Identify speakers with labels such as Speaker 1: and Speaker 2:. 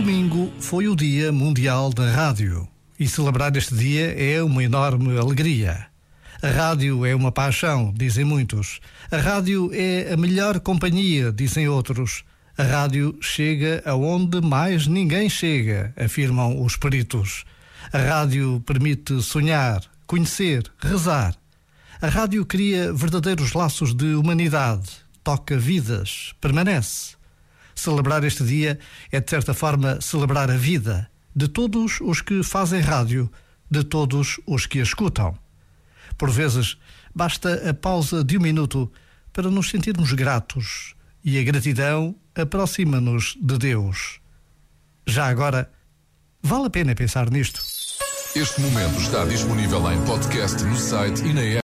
Speaker 1: Domingo foi o Dia Mundial da Rádio e celebrar este dia é uma enorme alegria. A rádio é uma paixão, dizem muitos. A rádio é a melhor companhia, dizem outros. A rádio chega aonde mais ninguém chega, afirmam os peritos. A rádio permite sonhar, conhecer, rezar. A rádio cria verdadeiros laços de humanidade, toca vidas, permanece. Celebrar este dia é, de certa forma, celebrar a vida de todos os que fazem rádio, de todos os que a escutam. Por vezes, basta a pausa de um minuto para nos sentirmos gratos e a gratidão aproxima-nos de Deus. Já agora, vale a pena pensar nisto.
Speaker 2: Este momento está disponível em podcast no site e na app.